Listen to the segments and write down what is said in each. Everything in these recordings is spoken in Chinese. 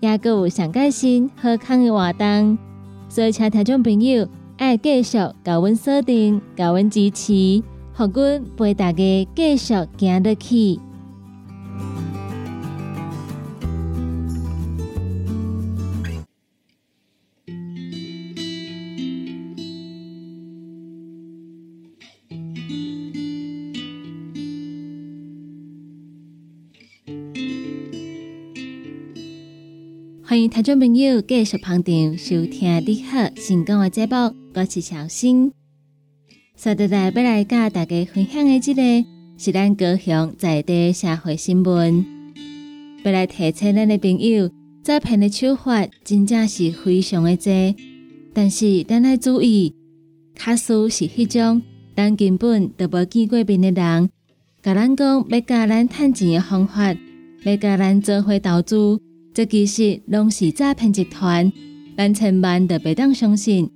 也阁有上开心、好康的活动，所以请听众朋友爱继续高阮锁定、高阮支持，互阮陪大家继续行得去。听众朋友继续捧场收听你好成功的节目，我是小新。接下来要来跟大家分享的这个是咱高雄在地社会新闻，要来提醒咱的朋友，诈骗的手法真正是非常的多，但是咱要注意，卡数是迄种咱根本都无见过面的人，甲咱讲要教咱趁钱的方法，要教咱做伙投资。这其实拢是诈骗集团，咱千万得别当相信，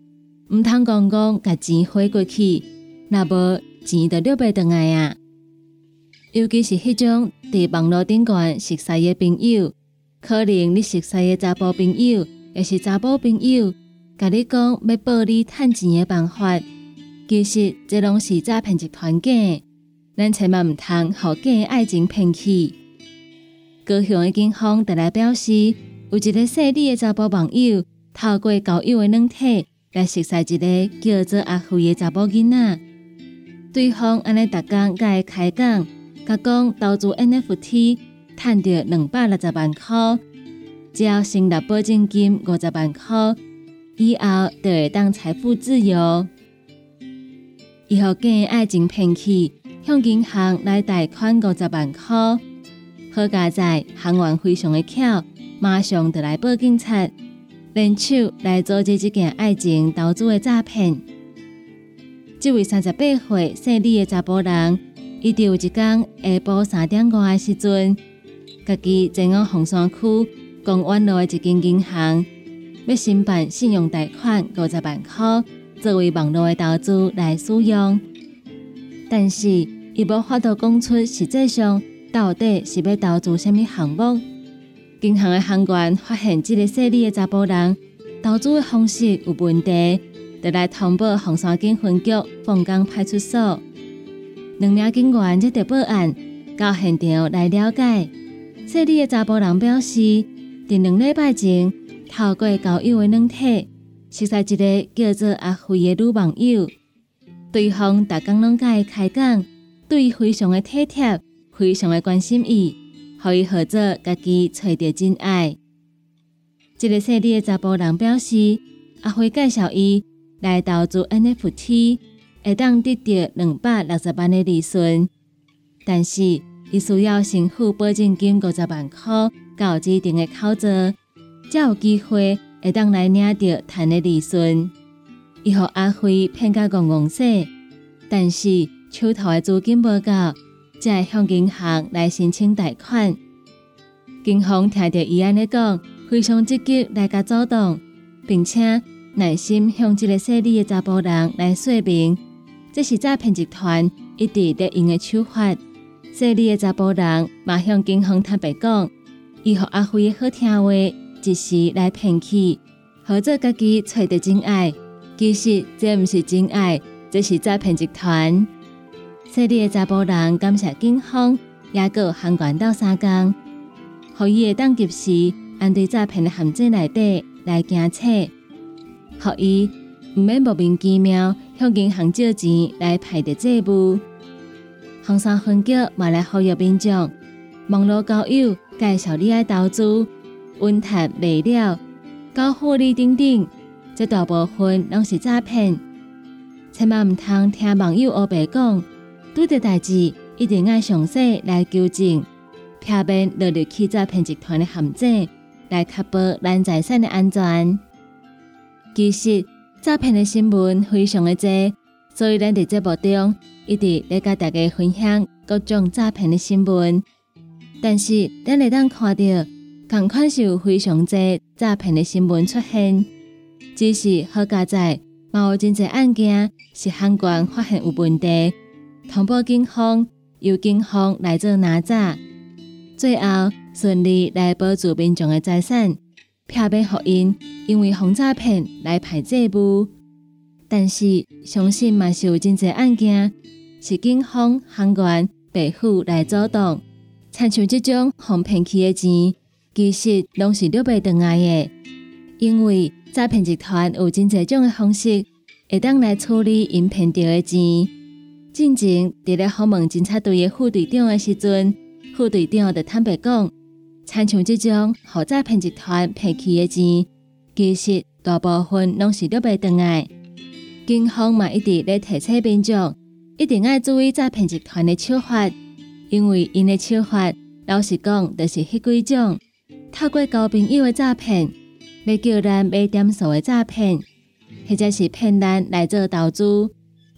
毋通讲讲甲钱花过去，那无钱就留袂倒来啊！尤其是迄种伫网络顶端熟悉的朋友，可能你熟悉的查甫朋友，也是查甫朋友，甲你讲要报你趁钱的办法，其实这拢是诈骗集团假，咱千万毋通互假爱情骗去。高雄的警方特来表示，有一个细腻的查甫网友，透过交友的软体来熟悉一个叫做阿辉的查甫囡仔。对方安尼逐工甲伊开讲，甲讲投资 NFT，赚到两百六十万块，只要成立保证金五十万块，以后就会当财富自由。以后假爱情骗去，向银行来贷款五十万块。好佳在行员非常的巧，马上就来报警察，联手来阻止这件爱情投资的诈骗。这位三十八岁姓李的查甫人，伊就有一天下晡三点外的时阵，家己前往红山区公园路的一间银行，要申办信用贷款五十万块，作为网络的投资来使用。但是伊无法度讲出实际上。到底是要投资什么项目？银行的行员发现这个细腻的查甫人投资的方式有问题，就来通报红山警分局凤冈派出所。两名警员接到报案，到现场来了解。说理的查甫人表示，在两礼拜前透过交友的软体，识识一个叫做阿辉的女网友。对方逐工拢甲伊开讲，对伊非常的体贴，非常的关心伊，互伊合作家己找着真爱。这个说理的查甫人表示，阿辉介绍伊来投资 NFT，会当得到两百六十万的利润，但是。伊需要先付保证金五十万块，到指定的口座，才有机会会当来领到赚的利润。伊和阿辉骗甲戆戆说，但是手头的资金无够，才向银行来申请贷款。警方听到伊安尼讲，非常积极来甲阻挡，并且耐心向这个说理的查甫人来说明，这是诈骗集团一直在用的手法。这里的查甫人马向警方坦白讲，伊和阿辉的好听话，一时来骗去，合作家己找到真爱。其实这毋是真爱，这是诈骗集团。这里的查甫人感谢警方，也个行管到三更，互伊会当及时按对诈骗的陷阱内底来惊测，互伊毋免莫名其妙向银行借钱来排得债务。红山分局嘛来呼吁民众，网络交友介绍你爱投资、稳谈未了、高获利等等，这大部分拢是诈骗。千万唔通听网友乌白讲，拄着代志一定要详细来纠正，避免落入去诈骗集团的陷阱，来确保咱财产的安全。其实诈骗的新闻非常的多。所以，咱伫节目中一直咧甲大家分享各种诈骗的新闻，但是咱会当看到，同款是有非常多诈骗的新闻出现。只是好加在，嘛有真侪案件是海关发现有问题，通报警方，由警方来做拿查，最后顺利来保住民众的财产，避免福因因为防诈骗来排债务。但是，相信嘛是有真侪案件是警方、行员、白虎来阻挡，亲像这种哄骗去的钱，其实拢是六百回来的。因为诈骗集团有真侪种的方式，会当来处理因骗到的钱。进前伫咧访问侦查队的副队长的时阵，副队长就坦白讲，参像即种互诈骗集团骗去的钱，其实大部分拢是六百回来。警方嘛一直咧提醒民众，一定要注意诈骗集团的手法，因为因的手法，老实讲，就是迄几种透过交朋友的诈骗，要叫咱买点数的诈骗，或者是骗咱来做投资，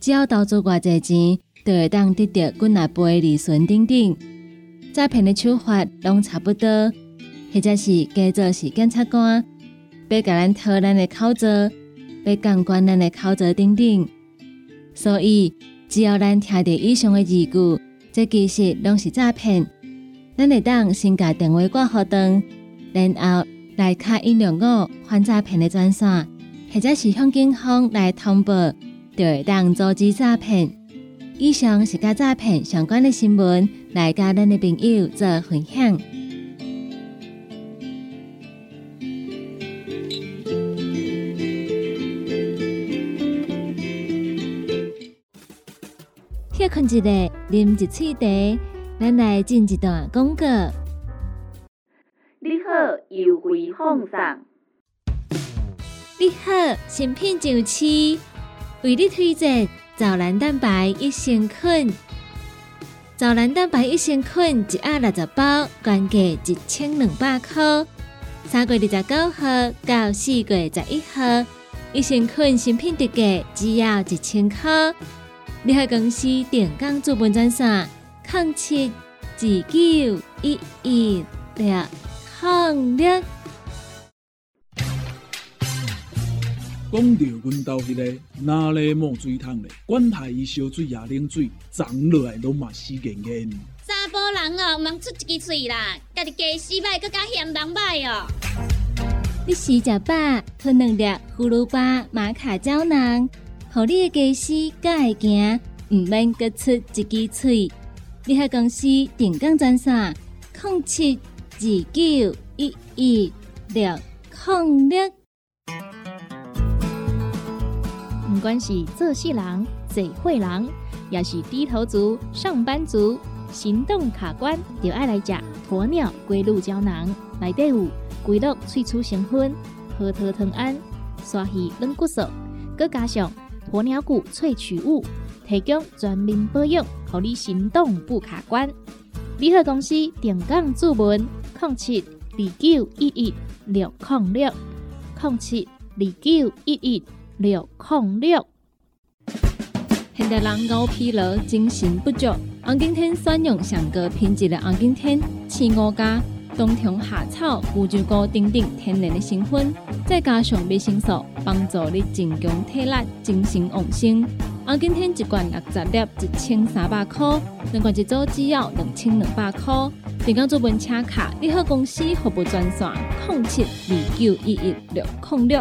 只要投资偌济钱，就会当得到几若倍利润等等。诈骗的手法拢差不多，或者是假做是检察官，要甲咱偷咱的口罩。要监管咱的口罩等等，所以只要咱听到以上的字句，这其实拢是诈骗。咱会当先甲电话挂好灯，然后来卡一两五反诈骗的专线，或者是向警方来通报，就会当阻止诈骗。以上是甲诈骗相关的新闻，来甲咱的朋友做分享。困一个，啉一喙茶，咱来进一段广告。你好，优惠放送。你好，新品上市，为你推荐藻蓝蛋白益生菌。藻蓝蛋白益生菌一盒六十包，原价一千两百块。三月二十九号到四月十一号，益生菌新品特价只要一千块。你合公司电工资本专线：零七二九一一六零六。讲到阮兜迄个哪里冒水桶咧？管他伊烧水也冷水，长落来拢嘛死严严。查甫人哦，毋通出一支喙啦，家己家洗歹，更加嫌人歹哦。你食食饱，吞两粒葫芦巴玛卡胶囊，互你的家丝才会行，毋免各出一支喙。你喺公司定岗专线：零七二九一一六零六。管是做事人、做会人，也是低头族、上班族，行动卡关，就爱来食鸵鸟龟鹿胶囊。内底有龟鹿萃取成分，核桃藤胺、鲨鱼软骨素，佮加上鸵鸟骨萃取物，提供全面保养，让你行动不卡关。联合公司定岗注文：零七二九一一六零六零七二九一一六零六。现代人熬疲劳、精神不足，红景天选用上个品质的红景天青五加。冬虫夏草、乌鸡菇等等天然的成分，再加上维生素，帮助你增强体力、精神旺盛。啊，今天一罐六十粒，一千三百块；两罐一组只要两千两百块。订购做本车卡，你好公司服务专线：零七二九一一六零六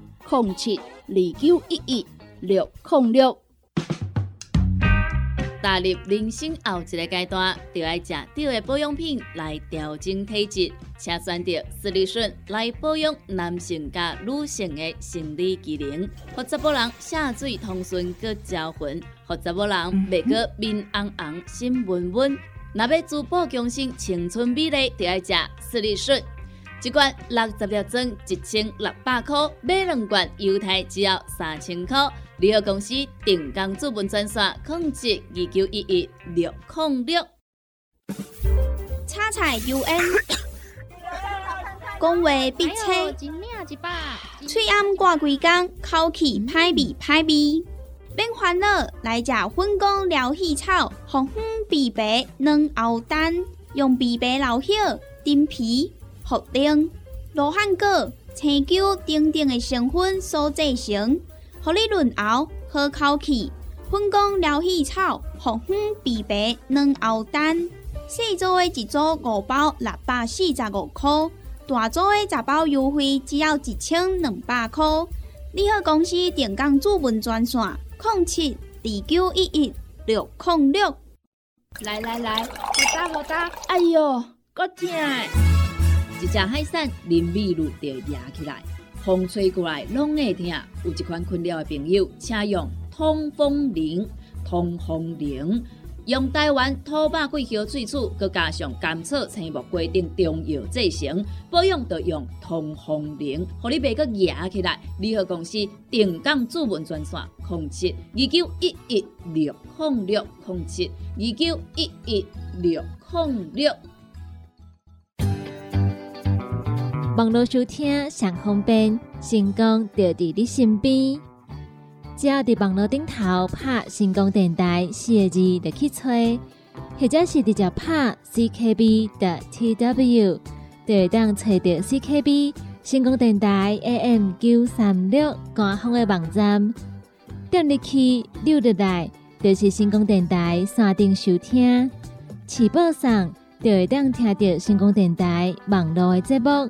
零七二九一一六零六。踏入人生后一个阶段，就要食对的保养品来调整体质，请选择斯利顺来保养男性加女性的生理机能，或者某人下水通顺个招魂，或者某人袂个面红红心温温。若要珠宝强身、青春美丽，就要食斯利顺。一罐六十粒装，一千六百块；买两罐，犹太只要三千块。联合公司定岗资本专线：控制二九一一六零六。叉彩 UN，讲话必切，嘴暗挂几工，口气歹味歹味。别烦恼，来食粉工疗气草，红粉枇杷软藕丹，用枇杷老血丁皮。茯苓、罗汉果、青椒等等的成分所制成，合你润喉好口气。粉工疗气草、红粉枇杷软藕丹，细组的一组五包六百四十五块，大组的十包优惠只要一千两百块。你好，公司电工主文专线：零七二九一一六零六。来来来，好打好打，哎哟，够痛！一只海扇淋雨露就压起来，风吹过来拢会疼。有一款困扰的朋友，请用通风铃。通风铃用台湾土白桂花萃取，佮加上甘草、青木规定中药制成，保养要用通风铃，互你袂佮压起来。联合公司定岗主文专线：零七二九一一六零六零七二九一一六零六。网络收听上方便，成功就伫你身边。只要伫网络顶头拍“成功电台”四个字，就去吹，或者是直接拍 “ckb” 的 tw，就会当找到 CKB 成功电台 AM 九三六官方的网站。点入去六入来，就是成功电台山顶收听，起播上就会当听到成功电台网络的节目。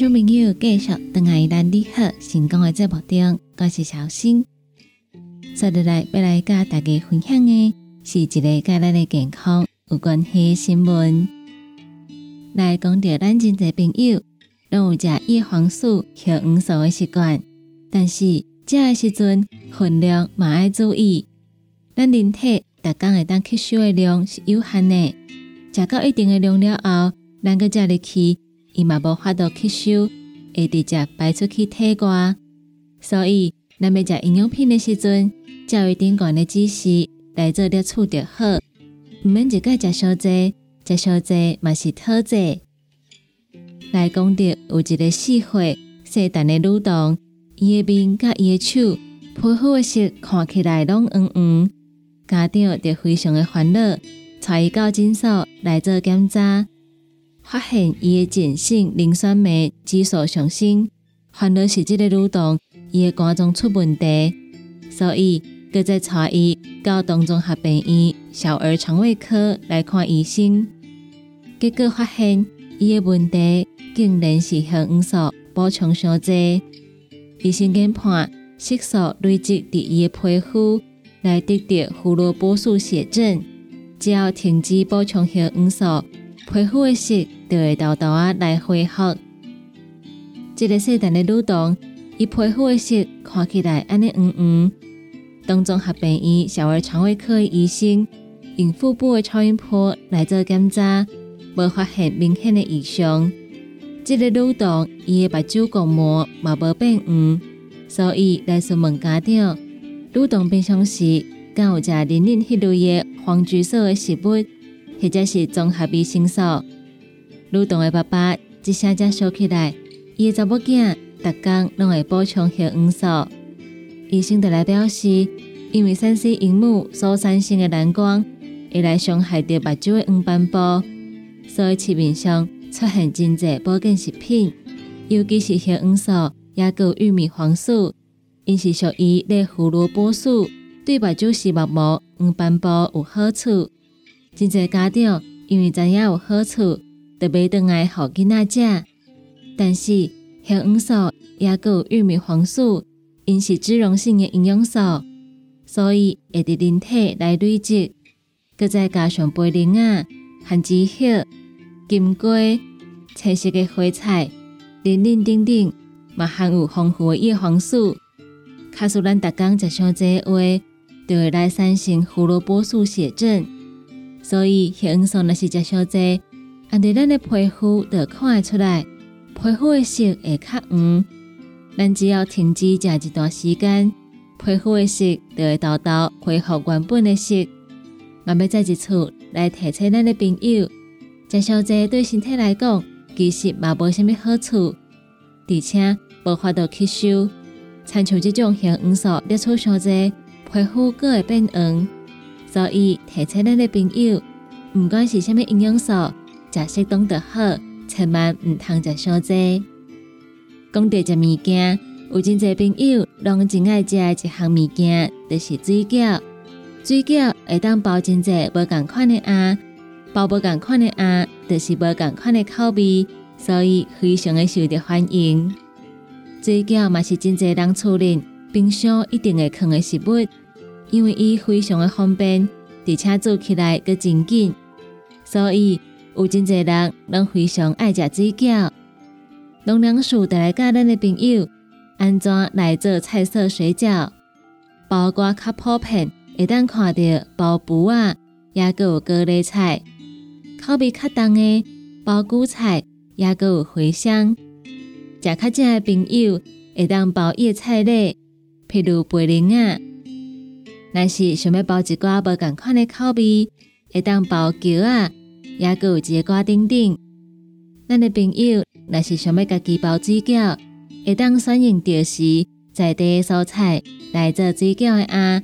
众朋友继续登来咱你好成功的节目中，我是小新。接下来要来甲大家分享的是一个甲咱的健康有关系新闻。来讲到咱真侪朋友拢有食叶黄素、叶黄素的习惯，但是食的时阵分量嘛爱注意。咱人体逐工会当吸收的量是有限的，食到一定的量了后，咱个食入去，伊嘛无法度吸收，会直接排出去体外。所以，咱要食营养品的时阵，教育顶管的知识来做了处就好，毋免一概食伤济，食伤济嘛是讨济。来讲着有一个四岁细蛋的女童，伊的面甲伊的手皮肤的色看起来拢黄黄，家长就非常的烦恼，带伊到诊所来做检查，发现伊的碱性磷酸酶指数上升，烦恼是即个蠕动伊的肝脏出问题，所以搁再带伊到东中合病院小儿肠胃科来看医生，结果发现伊的问题。竟然是血黄素补充伤济，医生研判色素累积伫伊的皮肤，来得到胡萝卜素血症。只要停止补充血黄素，皮肤的色就会豆豆啊来恢复。这个细蛋的女童，伊皮肤的色看起来安尼黄黄。当中合病院小儿肠胃科的医生用腹部的超音波来做检查，无发现明显的异常。这个女童伊的目睭角膜嘛无变黄，所以来询问家长，女童平常时敢有食零零迄类的黄菊素的食物，或者是综合维生素。女童的爸爸一声才说起来，伊的查某囝逐工拢会补充血黄素。医生就来表示，因为三 C 荧幕所产生的蓝光会来伤害到目睭的黄斑部，所以市面上。出现真济保健食品，尤其是血黄素，也有玉米黄素，因是属于类胡萝卜素，对目睭视网膜、黄斑部有好处。真济家长因为知影有好处，就买倒来互囡仔食。但是血黄素也有玉米黄素，因是脂溶性的营养素，所以会伫人体来累积。搁再加上贝灵啊、番薯叶。金龟、彩色的花菜、林林等等，嘛含有丰富的叶黄素。卡使咱逐工食伤济话，就会来产生胡萝卜素血症。所以血黄素若是食伤济，按对咱的皮肤就看会出来，皮肤的色会较黄。咱只要停止食一段时间，皮肤的色就会豆豆恢复原本的色。我要再一次来提醒咱的朋友。食烧济对身体来讲，其实嘛无虾米好处，而且无法度吸收。参像这种血黄素摄取伤济，皮肤阁会变黄。所以提醒咱的朋友，毋管是虾米营养素，食适当就好，千万毋通食伤济。讲到食物件，有真济朋友拢真爱食一项物件，就是水饺。水饺会当包真济无共款的啊。包无共款的鸭，就是无共款的口味，所以非常的受到欢迎。水饺嘛是真济人厝里冰箱一定会放的食物，因为伊非常的方便，而且做起来阁真紧，所以有真侪人拢非常爱食水饺。农粮树带来教咱的朋友安怎来做菜色水饺，包括较普遍会当看到包布啊，也阁有高丽菜。口味较重的包韭菜，也阁有茴香。食较正的朋友会当包叶菜类，譬如贝灵啊。若是想要包一寡无共款的口味，会当包姜啊，也阁有一个等等。咱的朋友若是想要家己包水饺，会当选用着时在地蔬菜来做水饺的啊。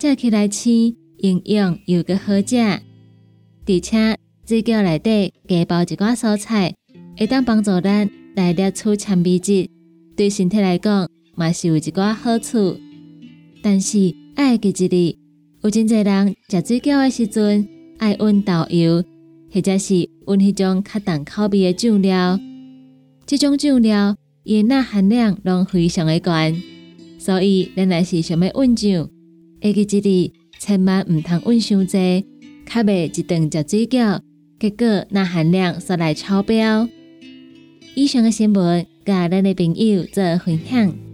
食起来鲜，营养又阁好食，而且。水饺内底加包一寡蔬菜，会当帮助咱来摄取纤维质，对身体来讲嘛是有一寡好处。但是爱记一哩，有真侪人食水饺的时阵爱温豆油，或者是温迄种较重口味的酱料。这种酱料盐钠含量拢非常的高，所以咱若是想要温酱，会记一哩千万毋通温伤济，卡袂一顿食水饺，结果钠含量煞来超标。以上嘅新闻，甲咱的朋友做分享。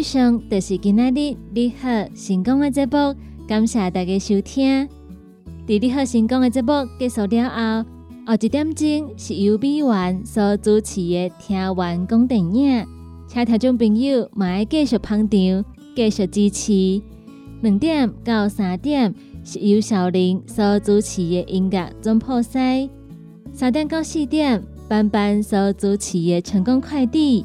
以上就是今仔日你好成功的节目，感谢大家收听。伫你好成功的节目结束了后，后一点钟是由美元所主持的听完讲电影，请听众朋友买继续捧场，继续支持。两点到三点是由小林所主持的音乐总破西，三点到四点班班所主持的成功快递。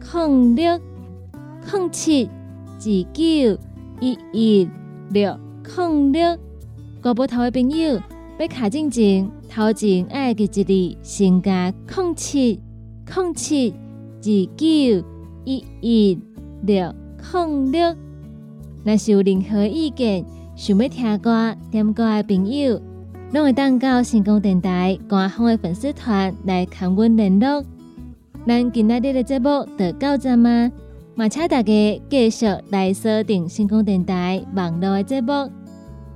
零六零七二九一一六零六，国宝头的朋友要卡进前，头前爱记一字，先加零七零七二九一一六零六。若是有任何意见，想要听歌、点歌的朋友，拢会当到成功电台官方的粉丝团来跟阮联络。咱今仔日的节目就到这吗？嘛，请大家继续来锁定星空电台网络的节目。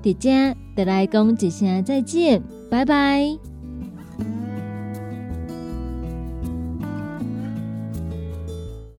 伫遮，就来讲一声再见，拜拜。